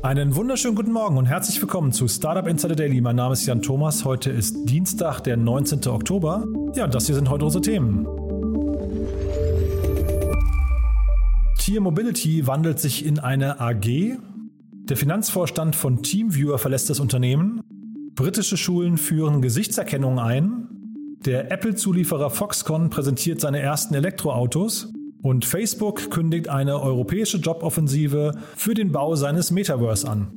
Einen wunderschönen guten Morgen und herzlich willkommen zu Startup Insider Daily. Mein Name ist Jan Thomas. Heute ist Dienstag, der 19. Oktober. Ja, das hier sind heute unsere Themen. Tier Mobility wandelt sich in eine AG. Der Finanzvorstand von Teamviewer verlässt das Unternehmen. Britische Schulen führen Gesichtserkennung ein. Der Apple-Zulieferer Foxconn präsentiert seine ersten Elektroautos. Und Facebook kündigt eine europäische Joboffensive für den Bau seines Metaverse an.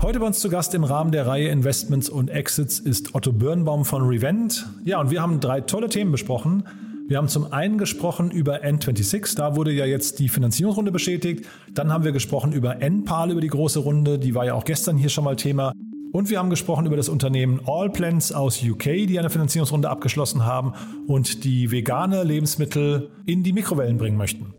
Heute bei uns zu Gast im Rahmen der Reihe Investments und Exits ist Otto Birnbaum von Revent. Ja, und wir haben drei tolle Themen besprochen. Wir haben zum einen gesprochen über N26, da wurde ja jetzt die Finanzierungsrunde bestätigt. Dann haben wir gesprochen über NPAL, über die große Runde, die war ja auch gestern hier schon mal Thema. Und wir haben gesprochen über das Unternehmen Allplants aus UK, die eine Finanzierungsrunde abgeschlossen haben und die vegane Lebensmittel in die Mikrowellen bringen möchten.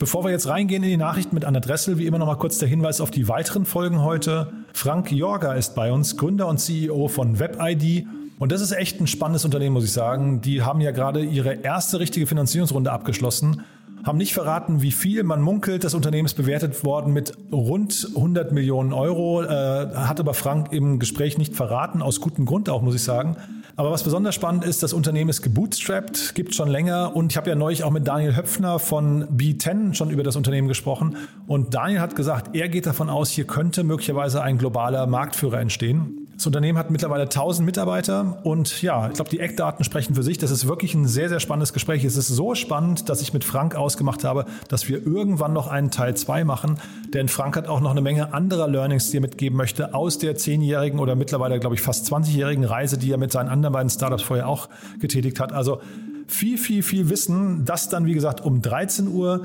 Bevor wir jetzt reingehen in die Nachrichten mit Anna Dressel, wie immer noch mal kurz der Hinweis auf die weiteren Folgen heute. Frank Jorga ist bei uns, Gründer und CEO von WebID. Und das ist echt ein spannendes Unternehmen, muss ich sagen. Die haben ja gerade ihre erste richtige Finanzierungsrunde abgeschlossen haben nicht verraten, wie viel. Man munkelt, das Unternehmen ist bewertet worden mit rund 100 Millionen Euro. Äh, hat aber Frank im Gespräch nicht verraten, aus gutem Grund auch, muss ich sagen. Aber was besonders spannend ist, das Unternehmen ist gebootstrapped, gibt schon länger. Und ich habe ja neulich auch mit Daniel Höpfner von B10 schon über das Unternehmen gesprochen. Und Daniel hat gesagt, er geht davon aus, hier könnte möglicherweise ein globaler Marktführer entstehen. Das Unternehmen hat mittlerweile 1000 Mitarbeiter und ja, ich glaube, die Eckdaten sprechen für sich. Das ist wirklich ein sehr, sehr spannendes Gespräch. Es ist so spannend, dass ich mit Frank ausgemacht habe, dass wir irgendwann noch einen Teil 2 machen. Denn Frank hat auch noch eine Menge anderer Learnings, die er mitgeben möchte aus der zehnjährigen oder mittlerweile, glaube ich, fast 20-jährigen Reise, die er mit seinen anderen beiden Startups vorher auch getätigt hat. Also viel, viel, viel Wissen. Das dann, wie gesagt, um 13 Uhr.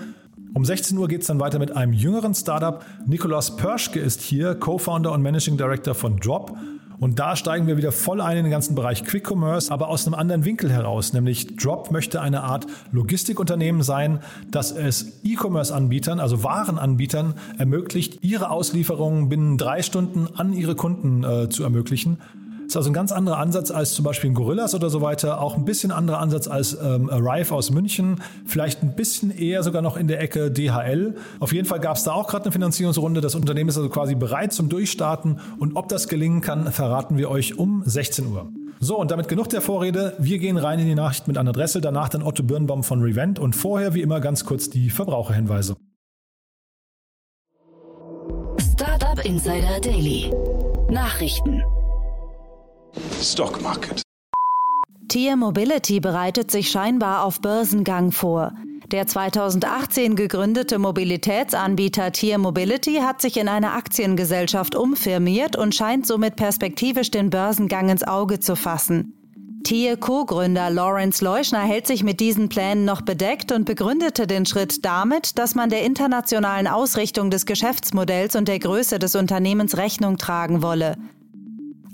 Um 16 Uhr geht es dann weiter mit einem jüngeren Startup. Nikolaus Pörschke ist hier, Co-Founder und Managing Director von Drop. Und da steigen wir wieder voll ein in den ganzen Bereich Quick Commerce, aber aus einem anderen Winkel heraus. Nämlich Drop möchte eine Art Logistikunternehmen sein, das es E-Commerce-Anbietern, also Warenanbietern, ermöglicht, ihre Auslieferungen binnen drei Stunden an ihre Kunden äh, zu ermöglichen. Ist also ein ganz anderer Ansatz als zum Beispiel ein Gorillas oder so weiter. Auch ein bisschen anderer Ansatz als ähm, Arrive aus München. Vielleicht ein bisschen eher sogar noch in der Ecke DHL. Auf jeden Fall gab es da auch gerade eine Finanzierungsrunde. Das Unternehmen ist also quasi bereit zum Durchstarten. Und ob das gelingen kann, verraten wir euch um 16 Uhr. So, und damit genug der Vorrede. Wir gehen rein in die Nachricht mit Anna Dressel, danach dann Otto Birnbaum von Revent und vorher wie immer ganz kurz die Verbraucherhinweise. Startup Insider Daily. Nachrichten. Stock Market. Tier Mobility bereitet sich scheinbar auf Börsengang vor. Der 2018 gegründete Mobilitätsanbieter Tier Mobility hat sich in eine Aktiengesellschaft umfirmiert und scheint somit perspektivisch den Börsengang ins Auge zu fassen. Tier Co-Gründer Lawrence Leuschner hält sich mit diesen Plänen noch bedeckt und begründete den Schritt damit, dass man der internationalen Ausrichtung des Geschäftsmodells und der Größe des Unternehmens Rechnung tragen wolle.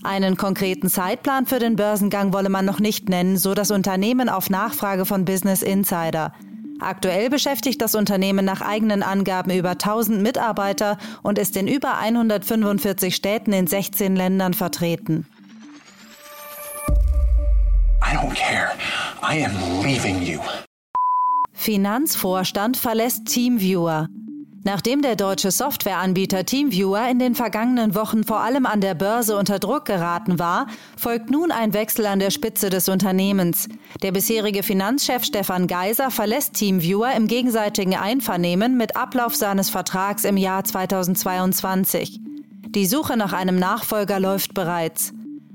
Einen konkreten Zeitplan für den Börsengang wolle man noch nicht nennen, so das Unternehmen auf Nachfrage von Business Insider. Aktuell beschäftigt das Unternehmen nach eigenen Angaben über 1000 Mitarbeiter und ist in über 145 Städten in 16 Ländern vertreten. I don't care. I am leaving you. Finanzvorstand verlässt Teamviewer. Nachdem der deutsche Softwareanbieter TeamViewer in den vergangenen Wochen vor allem an der Börse unter Druck geraten war, folgt nun ein Wechsel an der Spitze des Unternehmens. Der bisherige Finanzchef Stefan Geiser verlässt TeamViewer im gegenseitigen Einvernehmen mit Ablauf seines Vertrags im Jahr 2022. Die Suche nach einem Nachfolger läuft bereits.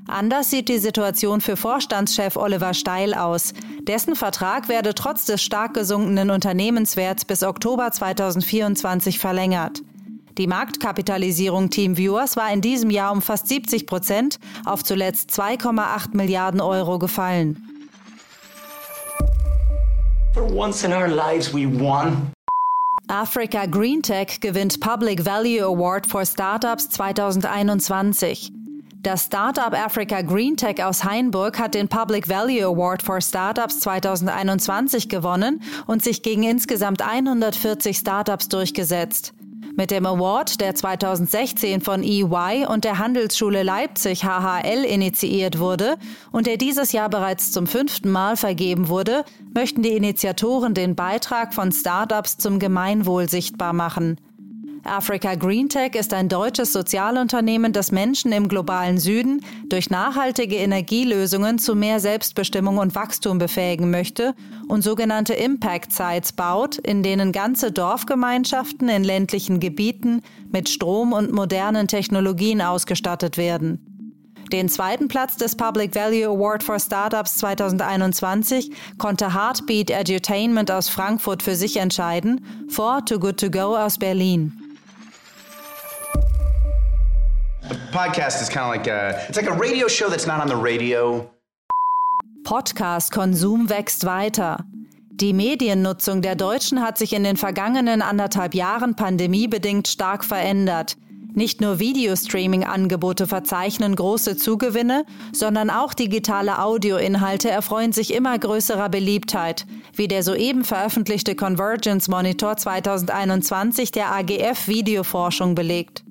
Anders sieht die Situation für Vorstandschef Oliver Steil aus. Dessen Vertrag werde trotz des stark gesunkenen Unternehmenswerts bis Oktober 2024 verlängert. Die Marktkapitalisierung TeamViewers war in diesem Jahr um fast 70 Prozent auf zuletzt 2,8 Milliarden Euro gefallen. For once in our lives we won. Africa Green Tech gewinnt Public Value Award for Startups 2021. Das Startup Africa Green Tech aus Hainburg hat den Public Value Award for Startups 2021 gewonnen und sich gegen insgesamt 140 Startups durchgesetzt. Mit dem Award, der 2016 von EY und der Handelsschule Leipzig HHL initiiert wurde und der dieses Jahr bereits zum fünften Mal vergeben wurde, möchten die Initiatoren den Beitrag von Startups zum Gemeinwohl sichtbar machen. Africa Green Tech ist ein deutsches Sozialunternehmen, das Menschen im globalen Süden durch nachhaltige Energielösungen zu mehr Selbstbestimmung und Wachstum befähigen möchte und sogenannte Impact Sites baut, in denen ganze Dorfgemeinschaften in ländlichen Gebieten mit Strom und modernen Technologien ausgestattet werden. Den zweiten Platz des Public Value Award for Startups 2021 konnte Heartbeat Edutainment aus Frankfurt für sich entscheiden, vor Too Good To Go aus Berlin. Podcast is kind of like a it's like a radio show that's not on the radio. Podcast-Konsum wächst weiter. Die Mediennutzung der Deutschen hat sich in den vergangenen anderthalb Jahren pandemiebedingt stark verändert. Nicht nur Videostreaming-Angebote verzeichnen große Zugewinne, sondern auch digitale Audioinhalte erfreuen sich immer größerer Beliebtheit, wie der soeben veröffentlichte Convergence Monitor 2021 der AGF Videoforschung belegt.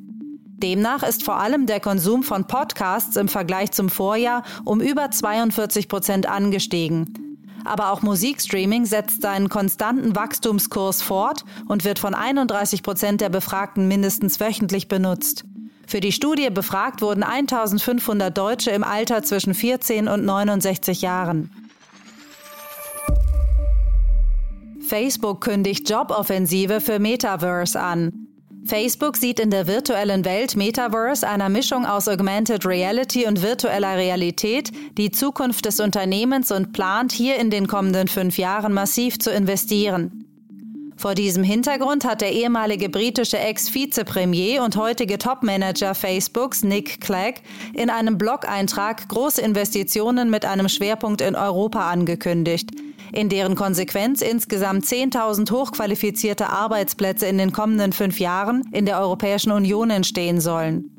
Demnach ist vor allem der Konsum von Podcasts im Vergleich zum Vorjahr um über 42 Prozent angestiegen. Aber auch Musikstreaming setzt seinen konstanten Wachstumskurs fort und wird von 31 Prozent der Befragten mindestens wöchentlich benutzt. Für die Studie befragt wurden 1500 Deutsche im Alter zwischen 14 und 69 Jahren. Facebook kündigt Joboffensive für Metaverse an. Facebook sieht in der virtuellen Welt Metaverse, einer Mischung aus Augmented Reality und virtueller Realität, die Zukunft des Unternehmens und plant, hier in den kommenden fünf Jahren massiv zu investieren. Vor diesem Hintergrund hat der ehemalige britische Ex-Vizepremier und heutige Topmanager Facebooks Nick Clegg in einem Blog-Eintrag große Investitionen mit einem Schwerpunkt in Europa angekündigt – in deren Konsequenz insgesamt 10.000 hochqualifizierte Arbeitsplätze in den kommenden fünf Jahren in der Europäischen Union entstehen sollen.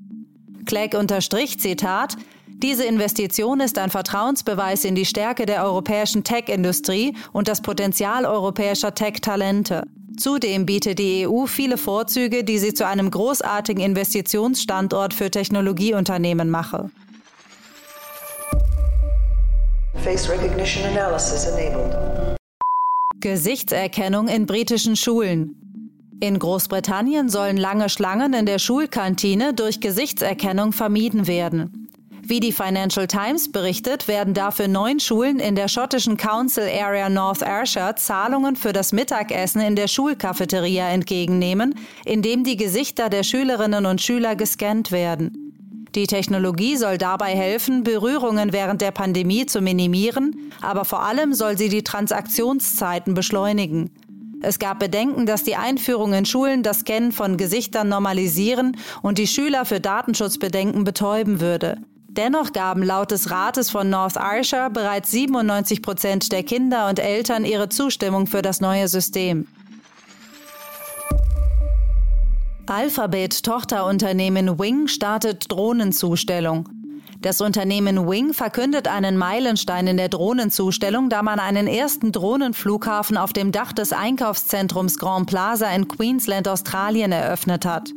Clegg unterstrich, Zitat, diese Investition ist ein Vertrauensbeweis in die Stärke der europäischen Tech-Industrie und das Potenzial europäischer Tech-Talente. Zudem bietet die EU viele Vorzüge, die sie zu einem großartigen Investitionsstandort für Technologieunternehmen mache. Face Recognition Analysis enabled. Gesichtserkennung in britischen Schulen. In Großbritannien sollen lange Schlangen in der Schulkantine durch Gesichtserkennung vermieden werden. Wie die Financial Times berichtet, werden dafür neun Schulen in der schottischen Council Area North Ayrshire Zahlungen für das Mittagessen in der Schulcafeteria entgegennehmen, indem die Gesichter der Schülerinnen und Schüler gescannt werden. Die Technologie soll dabei helfen, Berührungen während der Pandemie zu minimieren, aber vor allem soll sie die Transaktionszeiten beschleunigen. Es gab Bedenken, dass die Einführung in Schulen das Scannen von Gesichtern normalisieren und die Schüler für Datenschutzbedenken betäuben würde. Dennoch gaben laut des Rates von North Ayrshire bereits 97 Prozent der Kinder und Eltern ihre Zustimmung für das neue System. Alphabet-Tochterunternehmen Wing startet Drohnenzustellung. Das Unternehmen Wing verkündet einen Meilenstein in der Drohnenzustellung, da man einen ersten Drohnenflughafen auf dem Dach des Einkaufszentrums Grand Plaza in Queensland, Australien eröffnet hat.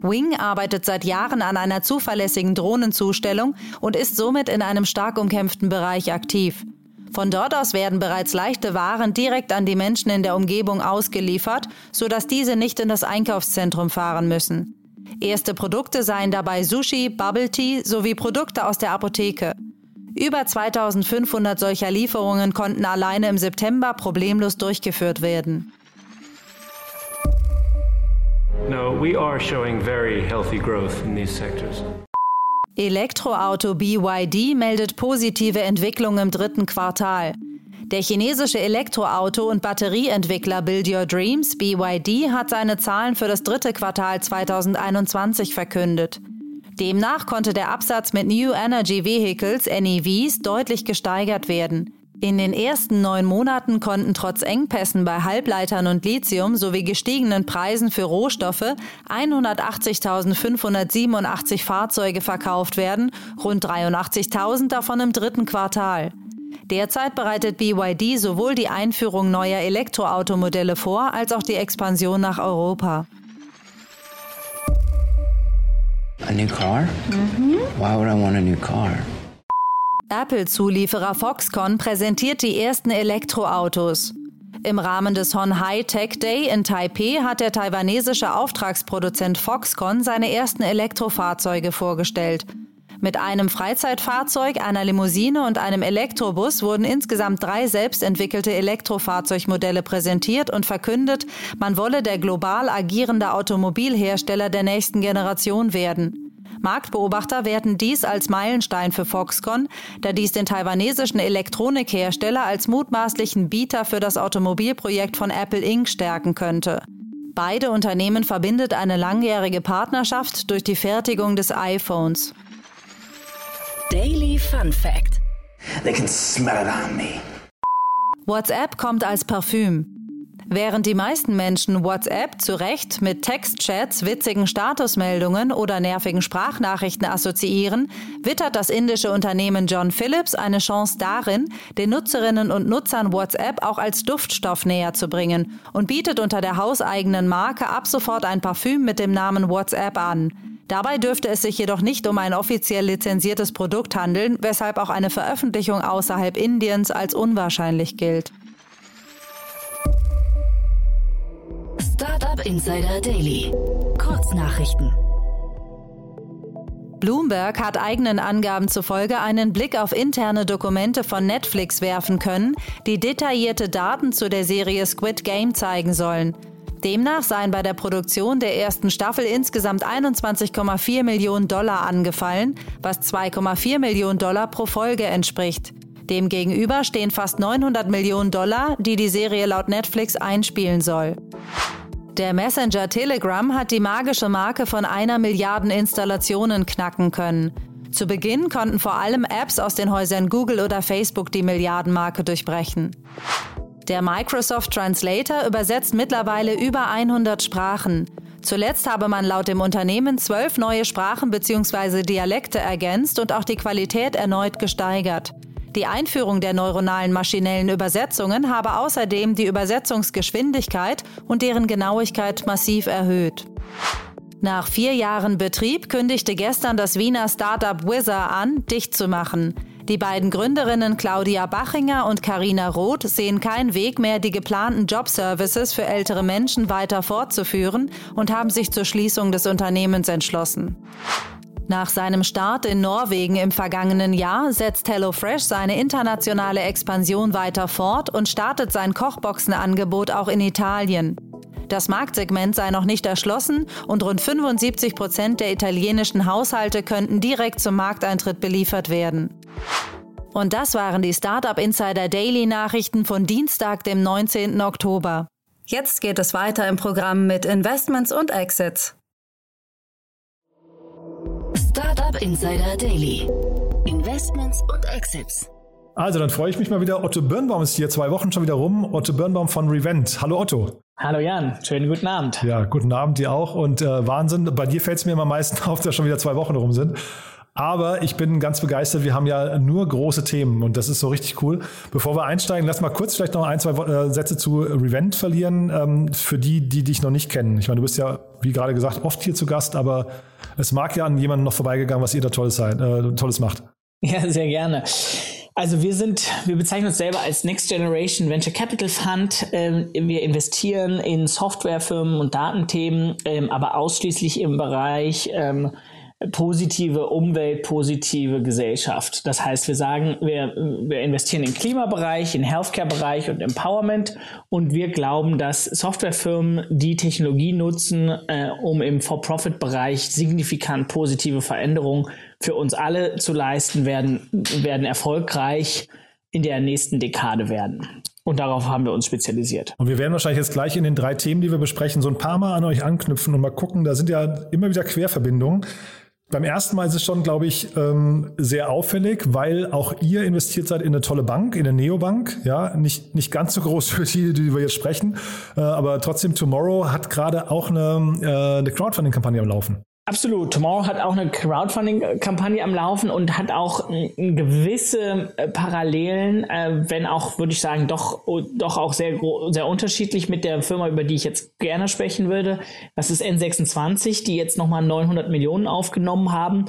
Wing arbeitet seit Jahren an einer zuverlässigen Drohnenzustellung und ist somit in einem stark umkämpften Bereich aktiv. Von dort aus werden bereits leichte Waren direkt an die Menschen in der Umgebung ausgeliefert, sodass diese nicht in das Einkaufszentrum fahren müssen. Erste Produkte seien dabei Sushi, Bubble Tea sowie Produkte aus der Apotheke. Über 2500 solcher Lieferungen konnten alleine im September problemlos durchgeführt werden. No, we are showing very healthy growth in these sectors. Elektroauto BYD meldet positive Entwicklung im dritten Quartal. Der chinesische Elektroauto- und Batterieentwickler Build Your Dreams BYD hat seine Zahlen für das dritte Quartal 2021 verkündet. Demnach konnte der Absatz mit New Energy Vehicles NEVs deutlich gesteigert werden. In den ersten neun Monaten konnten trotz Engpässen bei Halbleitern und Lithium sowie gestiegenen Preisen für Rohstoffe 180.587 Fahrzeuge verkauft werden, rund 83.000 davon im dritten Quartal. Derzeit bereitet BYD sowohl die Einführung neuer Elektroautomodelle vor, als auch die Expansion nach Europa. A new car? Mm-hmm. Why would I want a new car? Apple-Zulieferer Foxconn präsentiert die ersten Elektroautos. Im Rahmen des Hon High Tech Day in Taipei hat der taiwanesische Auftragsproduzent Foxconn seine ersten Elektrofahrzeuge vorgestellt. Mit einem Freizeitfahrzeug, einer Limousine und einem Elektrobus wurden insgesamt drei selbstentwickelte Elektrofahrzeugmodelle präsentiert und verkündet, man wolle der global agierende Automobilhersteller der nächsten Generation werden. Marktbeobachter werten dies als Meilenstein für Foxconn, da dies den taiwanesischen Elektronikhersteller als mutmaßlichen Bieter für das Automobilprojekt von Apple Inc. stärken könnte. Beide Unternehmen verbindet eine langjährige Partnerschaft durch die Fertigung des iPhones. Daily Fun Fact: They can smell it on me. WhatsApp kommt als Parfüm. Während die meisten Menschen WhatsApp zu Recht mit Textchats, witzigen Statusmeldungen oder nervigen Sprachnachrichten assoziieren, wittert das indische Unternehmen John Phillips eine Chance darin, den Nutzerinnen und Nutzern WhatsApp auch als Duftstoff näher zu bringen und bietet unter der hauseigenen Marke ab sofort ein Parfüm mit dem Namen WhatsApp an. Dabei dürfte es sich jedoch nicht um ein offiziell lizenziertes Produkt handeln, weshalb auch eine Veröffentlichung außerhalb Indiens als unwahrscheinlich gilt. Startup Insider Daily. Kurznachrichten. Bloomberg hat eigenen Angaben zufolge einen Blick auf interne Dokumente von Netflix werfen können, die detaillierte Daten zu der Serie Squid Game zeigen sollen. Demnach seien bei der Produktion der ersten Staffel insgesamt 21,4 Millionen Dollar angefallen, was 2,4 Millionen Dollar pro Folge entspricht. Demgegenüber stehen fast 900 Millionen Dollar, die die Serie laut Netflix einspielen soll. Der Messenger Telegram hat die magische Marke von einer Milliarden Installationen knacken können. Zu Beginn konnten vor allem Apps aus den Häusern Google oder Facebook die Milliardenmarke durchbrechen. Der Microsoft Translator übersetzt mittlerweile über 100 Sprachen. Zuletzt habe man laut dem Unternehmen zwölf neue Sprachen bzw. Dialekte ergänzt und auch die Qualität erneut gesteigert. Die Einführung der neuronalen maschinellen Übersetzungen habe außerdem die Übersetzungsgeschwindigkeit und deren Genauigkeit massiv erhöht. Nach vier Jahren Betrieb kündigte gestern das Wiener Startup Wizard an, dicht zu machen. Die beiden Gründerinnen Claudia Bachinger und Karina Roth sehen keinen Weg mehr, die geplanten Jobservices für ältere Menschen weiter fortzuführen und haben sich zur Schließung des Unternehmens entschlossen. Nach seinem Start in Norwegen im vergangenen Jahr setzt HelloFresh seine internationale Expansion weiter fort und startet sein Kochboxenangebot auch in Italien. Das Marktsegment sei noch nicht erschlossen und rund 75 Prozent der italienischen Haushalte könnten direkt zum Markteintritt beliefert werden. Und das waren die Startup Insider Daily Nachrichten von Dienstag, dem 19. Oktober. Jetzt geht es weiter im Programm mit Investments und Exits. Startup Insider Daily. Investments und Exits. Also, dann freue ich mich mal wieder. Otto Birnbaum ist hier, zwei Wochen schon wieder rum. Otto Birnbaum von Revent. Hallo Otto. Hallo Jan, schönen guten Abend. Ja, guten Abend dir auch. Und äh, Wahnsinn, bei dir fällt es mir immer am meisten auf, dass schon wieder zwei Wochen rum sind. Aber ich bin ganz begeistert. Wir haben ja nur große Themen und das ist so richtig cool. Bevor wir einsteigen, lass mal kurz vielleicht noch ein, zwei äh, Sätze zu Revent verlieren. Ähm, für die, die dich noch nicht kennen. Ich meine, du bist ja, wie gerade gesagt, oft hier zu Gast, aber es mag ja an jemandem noch vorbeigegangen, was ihr da Tolles, seid, äh, Tolles macht. Ja, sehr gerne. Also wir sind, wir bezeichnen uns selber als Next Generation Venture Capital Fund. Ähm, wir investieren in Softwarefirmen und Datenthemen, ähm, aber ausschließlich im Bereich ähm, positive Umwelt, positive Gesellschaft. Das heißt, wir sagen, wir, wir investieren im Klimabereich, im Healthcare-Bereich und Empowerment und wir glauben, dass Softwarefirmen die Technologie nutzen, äh, um im For-Profit-Bereich signifikant positive Veränderungen für uns alle zu leisten, werden, werden erfolgreich in der nächsten Dekade werden. Und darauf haben wir uns spezialisiert. Und wir werden wahrscheinlich jetzt gleich in den drei Themen, die wir besprechen, so ein paar Mal an euch anknüpfen und mal gucken. Da sind ja immer wieder Querverbindungen. Beim ersten Mal ist es schon, glaube ich, ähm, sehr auffällig, weil auch ihr investiert seid in eine tolle Bank, in eine Neobank. Ja, nicht, nicht ganz so groß für die, die wir jetzt sprechen, äh, aber trotzdem Tomorrow hat gerade auch eine, äh, eine Crowdfunding-Kampagne am Laufen. Absolut. Tomorrow hat auch eine Crowdfunding-Kampagne am Laufen und hat auch gewisse äh, Parallelen, äh, wenn auch, würde ich sagen, doch, doch auch sehr, sehr unterschiedlich mit der Firma, über die ich jetzt gerne sprechen würde. Das ist N26, die jetzt nochmal 900 Millionen aufgenommen haben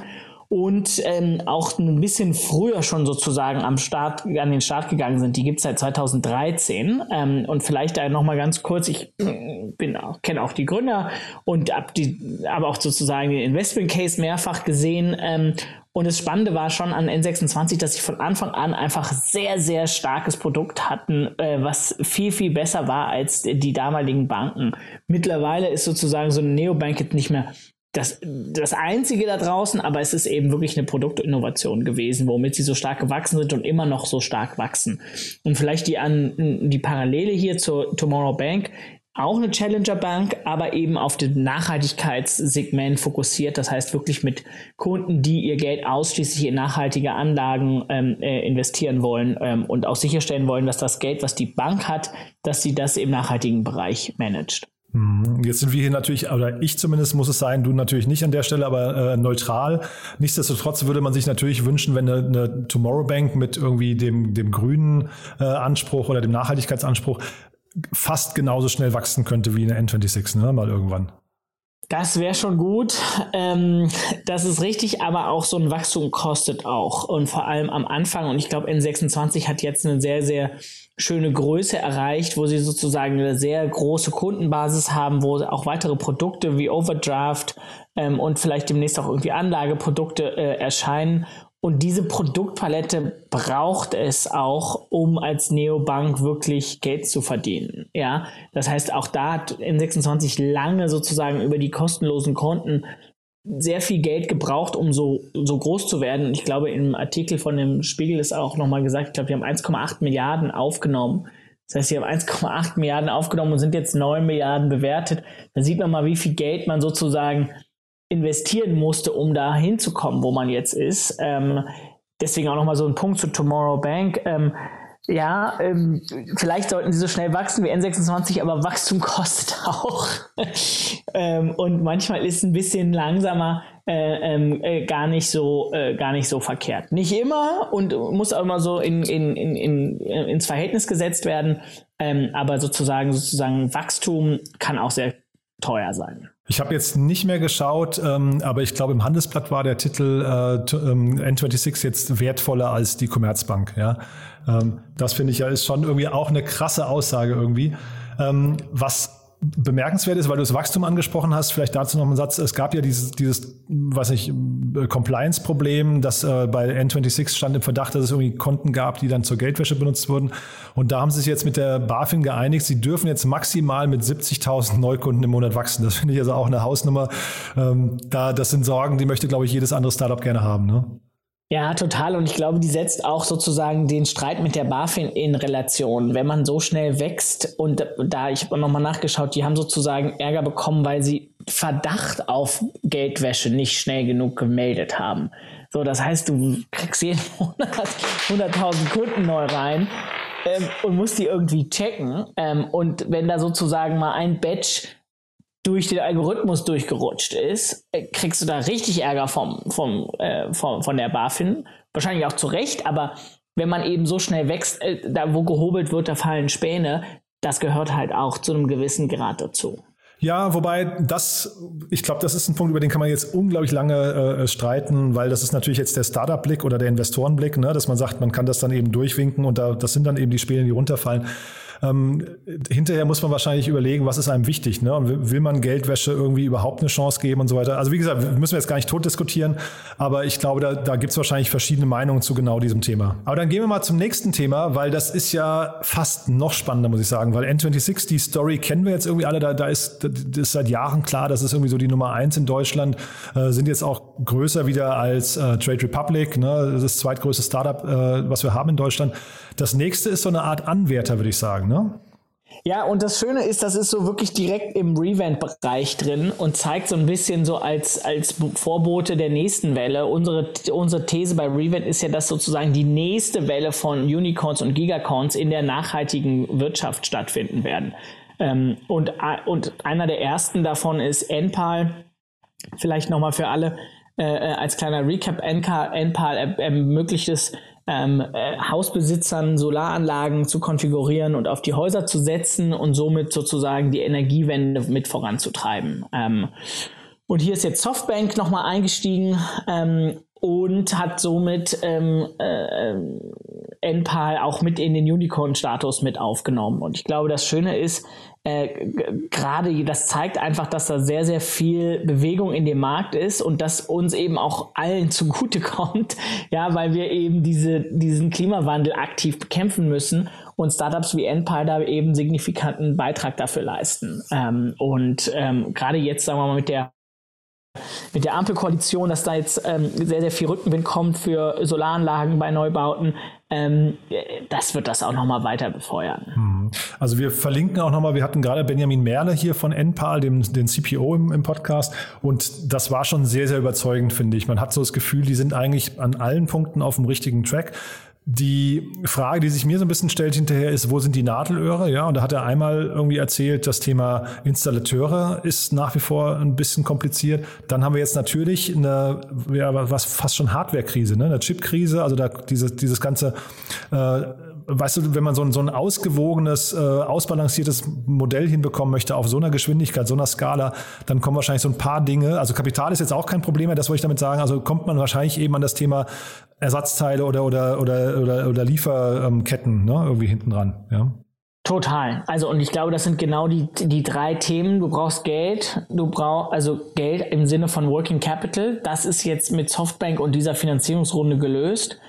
und ähm, auch ein bisschen früher schon sozusagen am Start, an den Start gegangen sind. Die gibt es seit 2013. Ähm, und vielleicht da nochmal ganz kurz, ich bin auch, kenne auch die Gründer und hab die, aber auch sozusagen den Investment Case mehrfach gesehen. Ähm, und das Spannende war schon an N26, dass sie von Anfang an einfach sehr, sehr starkes Produkt hatten, äh, was viel, viel besser war als die damaligen Banken. Mittlerweile ist sozusagen so eine Neobank jetzt nicht mehr das, das einzige da draußen, aber es ist eben wirklich eine Produktinnovation gewesen, womit sie so stark gewachsen sind und immer noch so stark wachsen. Und vielleicht die an die Parallele hier zur Tomorrow Bank, auch eine Challenger Bank, aber eben auf das Nachhaltigkeitssegment fokussiert. Das heißt wirklich mit Kunden, die ihr Geld ausschließlich in nachhaltige Anlagen ähm, äh, investieren wollen ähm, und auch sicherstellen wollen, dass das Geld, was die Bank hat, dass sie das im nachhaltigen Bereich managt. Mhm. Jetzt sind wir hier natürlich, oder ich zumindest muss es sein, du natürlich nicht an der Stelle, aber äh, neutral. Nichtsdestotrotz würde man sich natürlich wünschen, wenn eine, eine Tomorrow Bank mit irgendwie dem, dem grünen äh, Anspruch oder dem Nachhaltigkeitsanspruch fast genauso schnell wachsen könnte wie eine N26, ne, mal irgendwann. Das wäre schon gut. Ähm, das ist richtig, aber auch so ein Wachstum kostet auch. Und vor allem am Anfang, und ich glaube, N26 hat jetzt eine sehr, sehr schöne Größe erreicht, wo sie sozusagen eine sehr große Kundenbasis haben, wo auch weitere Produkte wie Overdraft ähm, und vielleicht demnächst auch irgendwie Anlageprodukte äh, erscheinen. Und diese Produktpalette braucht es auch, um als Neobank wirklich Geld zu verdienen. Ja, das heißt, auch da hat N26 lange sozusagen über die kostenlosen Konten sehr viel Geld gebraucht, um so, so groß zu werden. Und ich glaube, im Artikel von dem Spiegel ist auch nochmal gesagt, ich glaube, die haben 1,8 Milliarden aufgenommen. Das heißt, sie haben 1,8 Milliarden aufgenommen und sind jetzt 9 Milliarden bewertet. Da sieht man mal, wie viel Geld man sozusagen investieren musste, um da hinzukommen, wo man jetzt ist. Ähm, deswegen auch nochmal so ein Punkt zu Tomorrow Bank. Ähm, ja, ähm, vielleicht sollten sie so schnell wachsen wie N26, aber Wachstum kostet auch. ähm, und manchmal ist ein bisschen langsamer äh, ähm, äh, gar nicht so äh, gar nicht so verkehrt. Nicht immer und muss auch immer so in, in, in, in, ins Verhältnis gesetzt werden. Ähm, aber sozusagen sozusagen Wachstum kann auch sehr teuer sein. Ich habe jetzt nicht mehr geschaut, ähm, aber ich glaube, im Handelsblatt war der Titel äh, ähm, N26 jetzt wertvoller als die Commerzbank. Ja, ähm, das finde ich ja ist schon irgendwie auch eine krasse Aussage irgendwie. Ähm, was bemerkenswert ist, weil du das Wachstum angesprochen hast, vielleicht dazu noch einen Satz. Es gab ja dieses, dieses was ich, Compliance-Problem, das äh, bei N26 stand im Verdacht, dass es irgendwie Konten gab, die dann zur Geldwäsche benutzt wurden. Und da haben sie sich jetzt mit der BaFin geeinigt, sie dürfen jetzt maximal mit 70.000 Neukunden im Monat wachsen. Das finde ich also auch eine Hausnummer. Ähm, da, das sind Sorgen, die möchte, glaube ich, jedes andere Startup gerne haben. Ne? Ja, total. Und ich glaube, die setzt auch sozusagen den Streit mit der BaFin in Relation. Wenn man so schnell wächst und da, ich habe nochmal nachgeschaut, die haben sozusagen Ärger bekommen, weil sie Verdacht auf Geldwäsche nicht schnell genug gemeldet haben. So, das heißt, du kriegst jeden Monat 100.000 Kunden neu rein ähm, und musst die irgendwie checken. Ähm, und wenn da sozusagen mal ein Batch durch den Algorithmus durchgerutscht ist, äh, kriegst du da richtig Ärger vom, vom, äh, vom, von der BaFin. Wahrscheinlich auch zu Recht, aber wenn man eben so schnell wächst, äh, da wo gehobelt wird, da fallen Späne. Das gehört halt auch zu einem gewissen Grad dazu. Ja, wobei das, ich glaube, das ist ein Punkt, über den kann man jetzt unglaublich lange äh, streiten, weil das ist natürlich jetzt der Startup-Blick oder der Investorenblick, ne, dass man sagt, man kann das dann eben durchwinken und da, das sind dann eben die Späne, die runterfallen. Ähm, hinterher muss man wahrscheinlich überlegen, was ist einem wichtig. Ne? Und will man Geldwäsche irgendwie überhaupt eine Chance geben und so weiter. Also wie gesagt, müssen wir jetzt gar nicht tot diskutieren, aber ich glaube, da, da gibt es wahrscheinlich verschiedene Meinungen zu genau diesem Thema. Aber dann gehen wir mal zum nächsten Thema, weil das ist ja fast noch spannender, muss ich sagen, weil N26, die Story kennen wir jetzt irgendwie alle, da, da ist, das ist seit Jahren klar, das ist irgendwie so die Nummer eins in Deutschland, äh, sind jetzt auch größer wieder als äh, Trade Republic, ne? das zweitgrößte Startup, äh, was wir haben in Deutschland. Das nächste ist so eine Art Anwärter, würde ich sagen, ne? Ja, und das Schöne ist, das ist so wirklich direkt im Revent-Bereich drin und zeigt so ein bisschen so als, als Vorbote der nächsten Welle. Unsere, unsere These bei Revent ist ja, dass sozusagen die nächste Welle von Unicorns und Gigacorns in der nachhaltigen Wirtschaft stattfinden werden. Ähm, und, und einer der ersten davon ist Enpal. Vielleicht nochmal für alle äh, äh als kleiner Recap. Enpal ermöglicht es, ähm, äh, Hausbesitzern Solaranlagen zu konfigurieren und auf die Häuser zu setzen und somit sozusagen die Energiewende mit voranzutreiben. Ähm, und hier ist jetzt Softbank nochmal eingestiegen ähm, und hat somit ähm, äh, NPAL auch mit in den Unicorn-Status mit aufgenommen. Und ich glaube, das Schöne ist, äh, gerade das zeigt einfach, dass da sehr, sehr viel Bewegung in dem Markt ist und dass uns eben auch allen zugutekommt, ja, weil wir eben diese, diesen Klimawandel aktiv bekämpfen müssen und Startups wie NPAL da eben signifikanten Beitrag dafür leisten. Ähm, und ähm, gerade jetzt, sagen wir mal, mit der mit der Ampelkoalition, dass da jetzt ähm, sehr, sehr viel Rückenwind kommt für Solaranlagen bei Neubauten, ähm, das wird das auch nochmal weiter befeuern. Mhm. Also wir verlinken auch nochmal, wir hatten gerade Benjamin Merle hier von NPAL, dem, den CPO im, im Podcast und das war schon sehr, sehr überzeugend, finde ich. Man hat so das Gefühl, die sind eigentlich an allen Punkten auf dem richtigen Track. Die Frage, die sich mir so ein bisschen stellt hinterher, ist, wo sind die Nadelöhre? Ja, und da hat er einmal irgendwie erzählt, das Thema Installateure ist nach wie vor ein bisschen kompliziert. Dann haben wir jetzt natürlich eine, ja, was fast schon Hardware-Krise, ne? eine Chip-Krise, also da diese, dieses ganze äh, weißt du, wenn man so ein, so ein ausgewogenes, äh, ausbalanciertes Modell hinbekommen möchte auf so einer Geschwindigkeit, so einer Skala, dann kommen wahrscheinlich so ein paar Dinge. Also Kapital ist jetzt auch kein Problem mehr, das wollte ich damit sagen. Also kommt man wahrscheinlich eben an das Thema Ersatzteile oder, oder, oder, oder, oder Lieferketten ne, irgendwie hinten dran. Ja. Total. Also und ich glaube, das sind genau die, die drei Themen. Du brauchst Geld, du brauchst also Geld im Sinne von Working Capital. Das ist jetzt mit Softbank und dieser Finanzierungsrunde gelöst.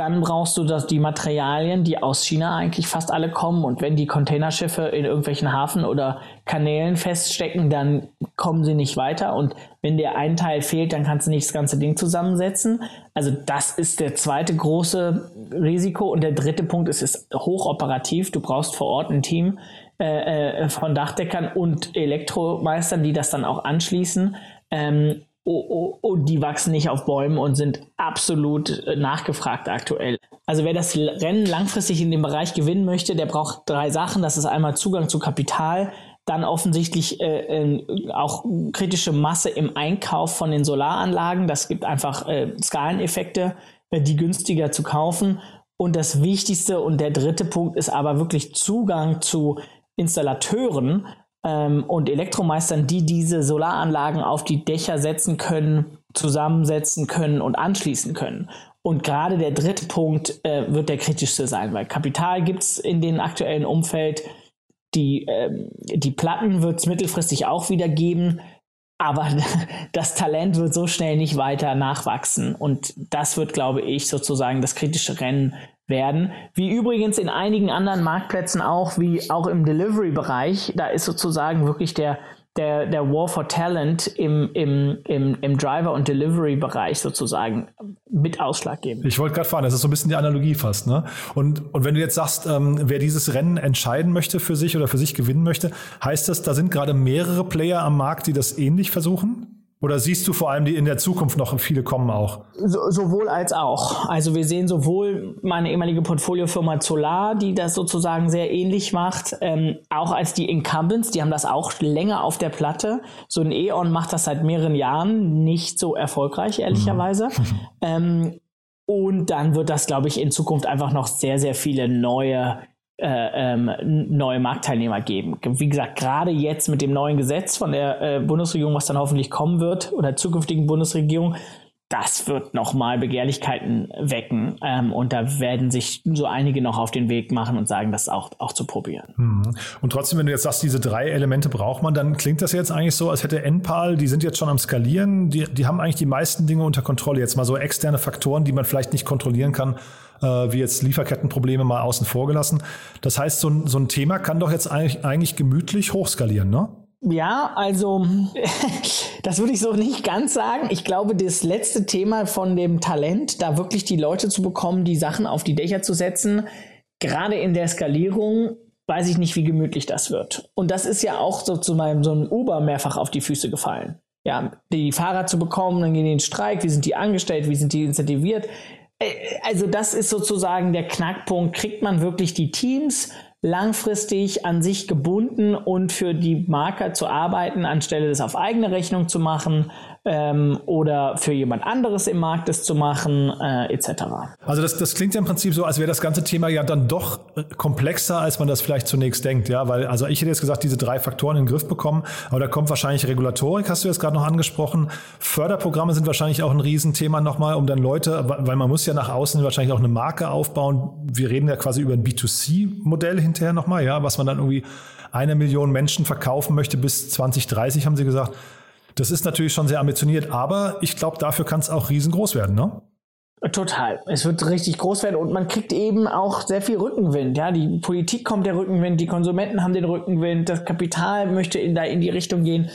Dann brauchst du das, die Materialien, die aus China eigentlich fast alle kommen. Und wenn die Containerschiffe in irgendwelchen Hafen oder Kanälen feststecken, dann kommen sie nicht weiter. Und wenn der ein Teil fehlt, dann kannst du nicht das ganze Ding zusammensetzen. Also das ist der zweite große Risiko. Und der dritte Punkt ist, es ist hochoperativ. Du brauchst vor Ort ein Team äh, äh von Dachdeckern und Elektromeistern, die das dann auch anschließen. Ähm, oh, oh, oh, die wachsen nicht auf Bäumen und sind absolut äh, nachgefragt aktuell. Also wer das Rennen langfristig in dem Bereich gewinnen möchte, der braucht drei Sachen. Das ist einmal Zugang zu Kapital, dann offensichtlich äh, äh, auch kritische Masse im Einkauf von den Solaranlagen. Das gibt einfach äh, Skaleneffekte, äh, die günstiger zu kaufen. Und das Wichtigste und der dritte Punkt ist aber wirklich Zugang zu Installateuren, ähm, und Elektromeistern, die diese Solaranlagen auf die Dächer setzen können, zusammensetzen können und anschließen können. Und gerade der dritte Punkt äh, wird der kritischste sein, weil Kapital gibt es in dem aktuellen Umfeld. Die, ähm, die Platten wird es mittelfristig auch wieder geben, aber das Talent wird so schnell nicht weiter nachwachsen. Und das wird, glaube ich, sozusagen das kritische Rennen werden. Wie übrigens in einigen anderen Marktplätzen auch, wie auch im Delivery-Bereich. Da ist sozusagen wirklich der, der, der War for Talent im, im, im, im Driver- und Delivery-Bereich sozusagen mit ausschlaggebend. Ich wollte gerade fahren, das ist so ein bisschen die Analogie fast. Ne? Und, und wenn du jetzt sagst, ähm, wer dieses Rennen entscheiden möchte für sich oder für sich gewinnen möchte, heißt das, da sind gerade mehrere Player am Markt, die das ähnlich versuchen? Oder siehst du vor allem die in der Zukunft noch viele kommen auch? So, sowohl als auch. Also wir sehen sowohl meine ehemalige Portfoliofirma Solar, die das sozusagen sehr ähnlich macht, ähm, auch als die Incumbents, die haben das auch länger auf der Platte. So ein E.ON macht das seit mehreren Jahren nicht so erfolgreich, ehrlicherweise. Mhm. ähm, und dann wird das, glaube ich, in Zukunft einfach noch sehr, sehr viele neue äh, ähm, neue Marktteilnehmer geben. Wie gesagt, gerade jetzt mit dem neuen Gesetz von der äh, Bundesregierung, was dann hoffentlich kommen wird, oder zukünftigen Bundesregierung, das wird nochmal Begehrlichkeiten wecken. Ähm, und da werden sich so einige noch auf den Weg machen und sagen, das auch, auch zu probieren. Mhm. Und trotzdem, wenn du jetzt sagst, diese drei Elemente braucht man, dann klingt das jetzt eigentlich so, als hätte NPAL, die sind jetzt schon am Skalieren, die, die haben eigentlich die meisten Dinge unter Kontrolle. Jetzt mal so externe Faktoren, die man vielleicht nicht kontrollieren kann, äh, wie jetzt Lieferkettenprobleme mal außen vor gelassen. Das heißt, so ein, so ein Thema kann doch jetzt eigentlich, eigentlich gemütlich hochskalieren, ne? Ja, also das würde ich so nicht ganz sagen. Ich glaube, das letzte Thema von dem Talent, da wirklich die Leute zu bekommen, die Sachen auf die Dächer zu setzen, gerade in der Skalierung, weiß ich nicht, wie gemütlich das wird. Und das ist ja auch so zu meinem so einem Uber mehrfach auf die Füße gefallen. Ja, die Fahrer zu bekommen, dann gehen die in den Streik, wie sind die angestellt, wie sind die incentiviert. Äh, also das ist sozusagen der Knackpunkt. Kriegt man wirklich die Teams langfristig an sich gebunden und für die Marker zu arbeiten, anstelle das auf eigene Rechnung zu machen? Ähm, oder für jemand anderes im Markt es zu machen, äh, etc. Also das, das klingt ja im Prinzip so, als wäre das ganze Thema ja dann doch äh, komplexer, als man das vielleicht zunächst denkt, ja, weil also ich hätte jetzt gesagt, diese drei Faktoren in den Griff bekommen, aber da kommt wahrscheinlich Regulatorik, hast du jetzt gerade noch angesprochen. Förderprogramme sind wahrscheinlich auch ein Riesenthema nochmal, um dann Leute, weil man muss ja nach außen wahrscheinlich auch eine Marke aufbauen. Wir reden ja quasi über ein B2C-Modell hinterher nochmal, ja, was man dann irgendwie eine Million Menschen verkaufen möchte bis 2030, haben sie gesagt. Das ist natürlich schon sehr ambitioniert, aber ich glaube, dafür kann es auch riesengroß werden, ne? Total. Es wird richtig groß werden und man kriegt eben auch sehr viel Rückenwind. Ja, die Politik kommt der Rückenwind, die Konsumenten haben den Rückenwind, das Kapital möchte in, da in die Richtung gehen.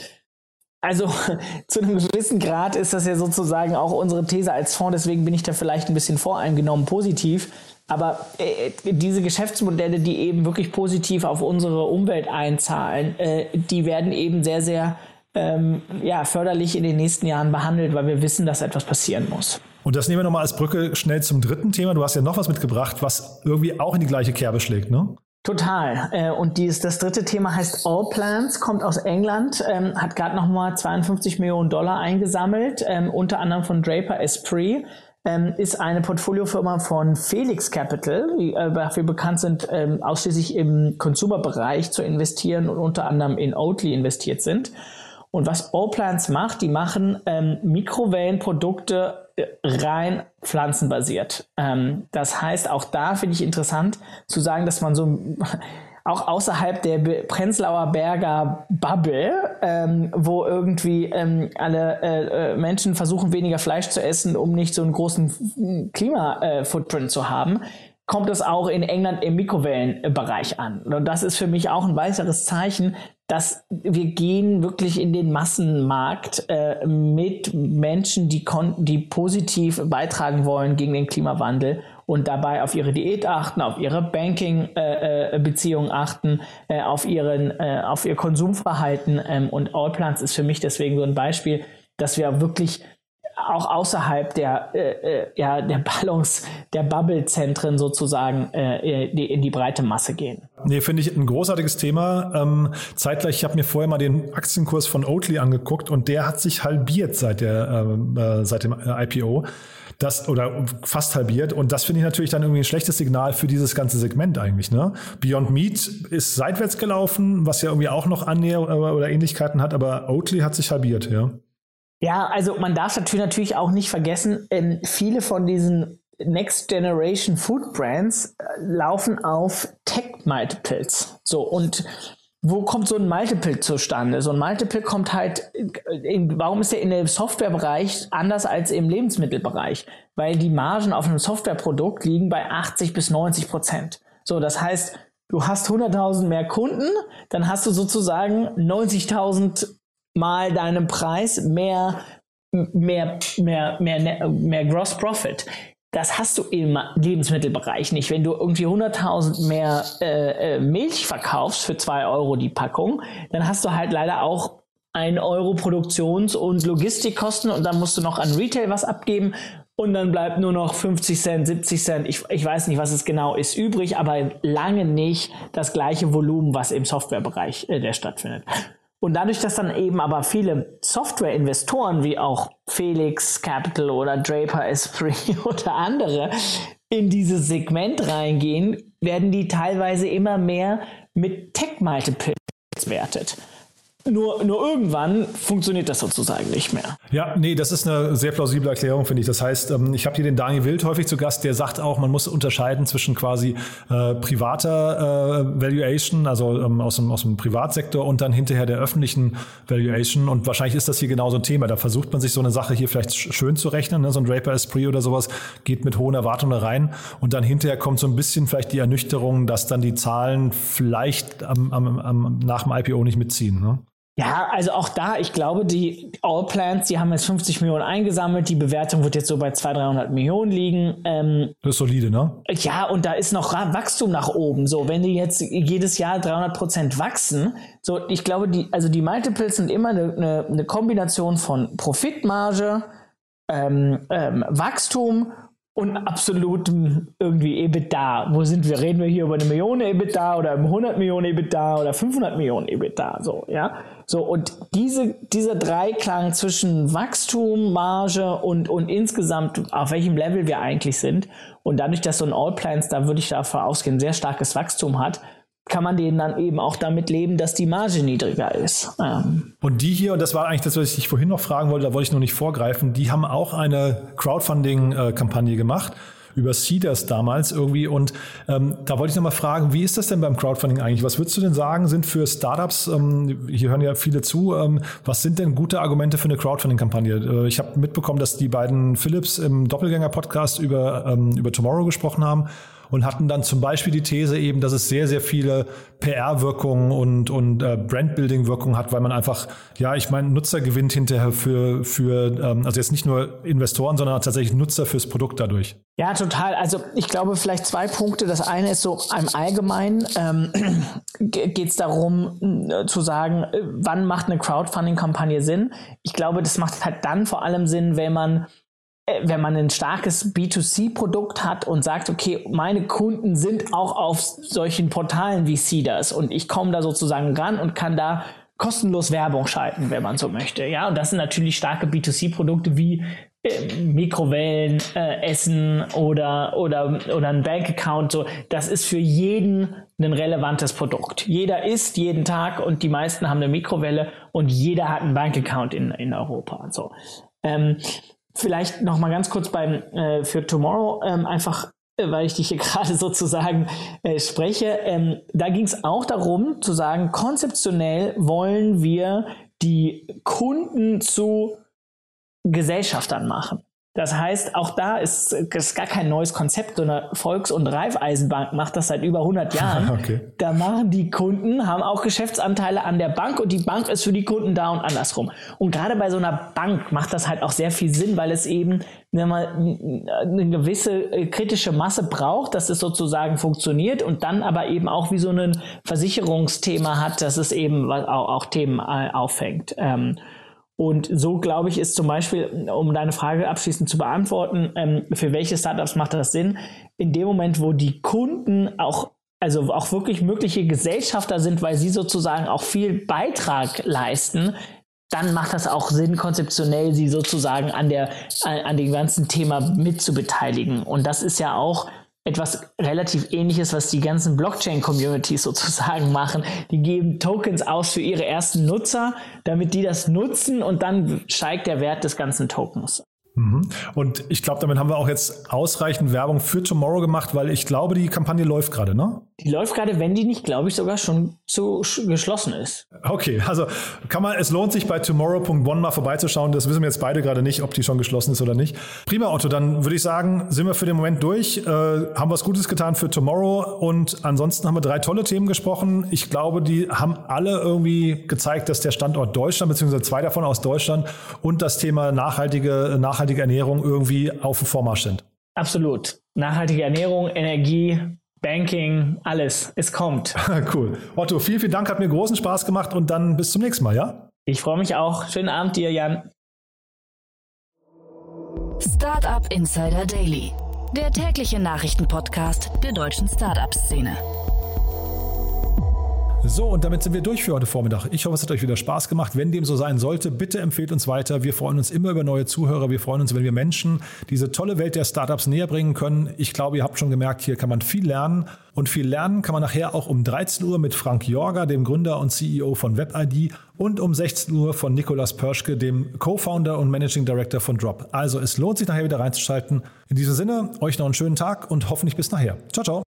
Also zu einem gewissen Grad ist das ja sozusagen auch unsere These als Fonds, deswegen bin ich da vielleicht ein bisschen voreingenommen positiv. Aber äh, diese Geschäftsmodelle, die eben wirklich positiv auf unsere Umwelt einzahlen, äh, die werden eben sehr, sehr ähm, ja, förderlich in den nächsten Jahren behandelt, weil wir wissen, dass etwas passieren muss. Und das nehmen wir nochmal als Brücke schnell zum dritten Thema. Du hast ja noch was mitgebracht, was irgendwie auch in die gleiche Kerbe schlägt, ne? Total. Äh, und dies, das dritte Thema heißt All Plans, kommt aus England, ähm, hat gerade nochmal 52 Millionen Dollar eingesammelt, ähm, unter anderem von Draper Esprit. Ähm, ist eine Portfoliofirma von Felix Capital, die äh, dafür bekannt sind, ähm, ausschließlich im Consumer-Bereich zu investieren und unter anderem in Oatly investiert sind. Und was O-Plants macht, die machen ähm, Mikrowellenprodukte äh, rein pflanzenbasiert. Ähm, das heißt, auch da finde ich interessant zu sagen, dass man so auch außerhalb der Prenzlauer Berger Bubble, ähm, wo irgendwie ähm, alle äh, äh, Menschen versuchen, weniger Fleisch zu essen, um nicht so einen großen Klima-Footprint äh, zu haben, kommt es auch in England im Mikrowellenbereich an. Und das ist für mich auch ein weiteres Zeichen, dass wir gehen wirklich in den Massenmarkt äh, mit Menschen, die, die positiv beitragen wollen gegen den Klimawandel und dabei auf ihre Diät achten, auf ihre Banking-Beziehungen äh, äh achten, äh, auf, ihren, äh, auf ihr Konsumverhalten. Ähm, und Allplants ist für mich deswegen so ein Beispiel, dass wir wirklich auch außerhalb der, äh, äh, ja, der Ballons, der Bubble-Zentren sozusagen äh, die, in die breite Masse gehen. Nee, finde ich ein großartiges Thema. Ähm, zeitgleich, ich habe mir vorher mal den Aktienkurs von Oatly angeguckt und der hat sich halbiert seit, der, ähm, äh, seit dem äh, IPO. Das, oder fast halbiert. Und das finde ich natürlich dann irgendwie ein schlechtes Signal für dieses ganze Segment eigentlich. Ne? Beyond Meat ist seitwärts gelaufen, was ja irgendwie auch noch Annäher oder Ähnlichkeiten hat, aber Oatly hat sich halbiert, ja. Ja, also man darf natürlich auch nicht vergessen, ähm, viele von diesen Next Generation Food Brands äh, laufen auf Tech Multiples. So und wo kommt so ein Multiple zustande? So ein Multiple kommt halt, in, warum ist der in dem Softwarebereich anders als im Lebensmittelbereich? Weil die Margen auf einem Softwareprodukt liegen bei 80 bis 90 Prozent. So, das heißt, du hast 100.000 mehr Kunden, dann hast du sozusagen 90.000 mal deinem Preis mehr, mehr, mehr, mehr, mehr Gross Profit. Das hast du im Lebensmittelbereich nicht. Wenn du irgendwie 100.000 mehr äh, äh, Milch verkaufst für 2 Euro die Packung, dann hast du halt leider auch 1 Euro Produktions- und Logistikkosten und dann musst du noch an Retail was abgeben und dann bleibt nur noch 50 Cent, 70 Cent, ich, ich weiß nicht, was es genau ist, übrig, aber lange nicht das gleiche Volumen, was im Softwarebereich äh, der stattfindet. Und dadurch, dass dann eben aber viele Software-Investoren wie auch Felix Capital oder Draper Esprit oder andere in dieses Segment reingehen, werden die teilweise immer mehr mit Tech-Multiples bewertet. Nur, nur irgendwann funktioniert das sozusagen nicht mehr. Ja, nee, das ist eine sehr plausible Erklärung, finde ich. Das heißt, ähm, ich habe hier den Daniel Wild häufig zu Gast, der sagt auch, man muss unterscheiden zwischen quasi äh, privater äh, Valuation, also ähm, aus, dem, aus dem Privatsektor und dann hinterher der öffentlichen Valuation. Und wahrscheinlich ist das hier genau so ein Thema. Da versucht man sich so eine Sache hier vielleicht schön zu rechnen. Ne? So ein Draper Esprit oder sowas geht mit hohen Erwartungen rein. Und dann hinterher kommt so ein bisschen vielleicht die Ernüchterung, dass dann die Zahlen vielleicht am, am, am, nach dem IPO nicht mitziehen. Ne? Ja, also auch da, ich glaube, die All Plans, die haben jetzt 50 Millionen eingesammelt. Die Bewertung wird jetzt so bei 200, 300 Millionen liegen. Ähm, das ist solide, ne? Ja, und da ist noch Wachstum nach oben. So, wenn die jetzt jedes Jahr 300 Prozent wachsen, so, ich glaube, die, also die Multiples sind immer eine, eine, eine Kombination von Profitmarge, ähm, ähm, Wachstum und absolutem irgendwie EBITDA. Wo sind wir? Reden wir hier über eine Million EBITDA oder 100 Millionen EBITDA oder 500 Millionen EBITDA? So, ja. So, und diese, dieser Dreiklang zwischen Wachstum, Marge und, und insgesamt, auf welchem Level wir eigentlich sind. Und dadurch, dass so ein All Plans, da würde ich davon ausgehen, sehr starkes Wachstum hat, kann man denen dann eben auch damit leben, dass die Marge niedriger ist. Ähm. Und die hier, und das war eigentlich das, was ich vorhin noch fragen wollte, da wollte ich noch nicht vorgreifen, die haben auch eine Crowdfunding-Kampagne gemacht über Seeders damals irgendwie. Und ähm, da wollte ich nochmal fragen, wie ist das denn beim Crowdfunding eigentlich? Was würdest du denn sagen, sind für Startups, ähm, hier hören ja viele zu, ähm, was sind denn gute Argumente für eine Crowdfunding-Kampagne? Äh, ich habe mitbekommen, dass die beiden Philips im Doppelgänger-Podcast über, ähm, über Tomorrow gesprochen haben und hatten dann zum Beispiel die These eben, dass es sehr, sehr viele PR-Wirkungen und, und äh, Brand-Building-Wirkungen hat, weil man einfach, ja, ich meine, Nutzer gewinnt hinterher für, für ähm, also jetzt nicht nur Investoren, sondern tatsächlich Nutzer fürs Produkt dadurch. Ja, total. Also ich glaube vielleicht zwei Punkte. Das eine ist so im Allgemeinen ähm, geht es darum äh, zu sagen, äh, wann macht eine Crowdfunding-Kampagne Sinn? Ich glaube, das macht halt dann vor allem Sinn, wenn man wenn man ein starkes B2C-Produkt hat und sagt, okay, meine Kunden sind auch auf solchen Portalen wie Cedars und ich komme da sozusagen ran und kann da kostenlos Werbung schalten, wenn man so möchte. Ja, und das sind natürlich starke B2C-Produkte wie äh, Mikrowellen, äh, Essen oder, oder, oder ein Bankaccount. So, das ist für jeden ein relevantes Produkt. Jeder isst jeden Tag und die meisten haben eine Mikrowelle und jeder hat einen Bankaccount in, in Europa. So. Ähm, Vielleicht noch mal ganz kurz beim äh, für Tomorrow ähm, einfach äh, weil ich dich hier gerade sozusagen äh, spreche. Ähm, da ging es auch darum zu sagen, konzeptionell wollen wir die Kunden zu Gesellschaftern machen. Das heißt, auch da ist es gar kein neues Konzept, sondern Volks- und Raiffeisenbank macht das seit über 100 Jahren. Okay. Da machen die Kunden, haben auch Geschäftsanteile an der Bank und die Bank ist für die Kunden da und andersrum. Und gerade bei so einer Bank macht das halt auch sehr viel Sinn, weil es eben eine gewisse äh, kritische Masse braucht, dass es sozusagen funktioniert und dann aber eben auch wie so ein Versicherungsthema hat, dass es eben auch, Themen äh, auffängt. Ähm, und so glaube ich, ist zum Beispiel, um deine Frage abschließend zu beantworten, ähm, für welche Startups macht das Sinn? In dem Moment, wo die Kunden auch also auch wirklich mögliche Gesellschafter sind, weil sie sozusagen auch viel Beitrag leisten, dann macht das auch Sinn, konzeptionell sie sozusagen an der, an, an dem ganzen Thema mitzubeteiligen. Und das ist ja auch etwas relativ ähnliches, was die ganzen Blockchain-Communities sozusagen machen. Die geben Tokens aus für ihre ersten Nutzer, damit die das nutzen und dann steigt der Wert des ganzen Tokens. Mhm. Und ich glaube, damit haben wir auch jetzt ausreichend Werbung für Tomorrow gemacht, weil ich glaube, die Kampagne läuft gerade, ne? Die läuft gerade, wenn die nicht, glaube ich, sogar schon zu geschlossen ist. Okay, also kann man, es lohnt sich bei tomorrow.one mal vorbeizuschauen. Das wissen wir jetzt beide gerade nicht, ob die schon geschlossen ist oder nicht. Prima, Otto, dann würde ich sagen, sind wir für den Moment durch, äh, haben was Gutes getan für Tomorrow und ansonsten haben wir drei tolle Themen gesprochen. Ich glaube, die haben alle irgendwie gezeigt, dass der Standort Deutschland, beziehungsweise zwei davon aus Deutschland und das Thema nachhaltige, nachhaltige Ernährung irgendwie auf dem Vormarsch sind. Absolut. Nachhaltige Ernährung, Energie, Banking, alles. Es kommt. cool. Otto, vielen, vielen Dank. Hat mir großen Spaß gemacht und dann bis zum nächsten Mal, ja? Ich freue mich auch. Schönen Abend dir, Jan. Startup Insider Daily, der tägliche Nachrichtenpodcast der deutschen Startup-Szene. So, und damit sind wir durch für heute Vormittag. Ich hoffe, es hat euch wieder Spaß gemacht. Wenn dem so sein sollte, bitte empfehlt uns weiter. Wir freuen uns immer über neue Zuhörer. Wir freuen uns, wenn wir Menschen diese tolle Welt der Startups näher bringen können. Ich glaube, ihr habt schon gemerkt, hier kann man viel lernen. Und viel lernen kann man nachher auch um 13 Uhr mit Frank Jorga, dem Gründer und CEO von WebID, und um 16 Uhr von Nikolas Pörschke, dem Co-Founder und Managing Director von Drop. Also es lohnt sich nachher wieder reinzuschalten. In diesem Sinne, euch noch einen schönen Tag und hoffentlich bis nachher. Ciao, ciao.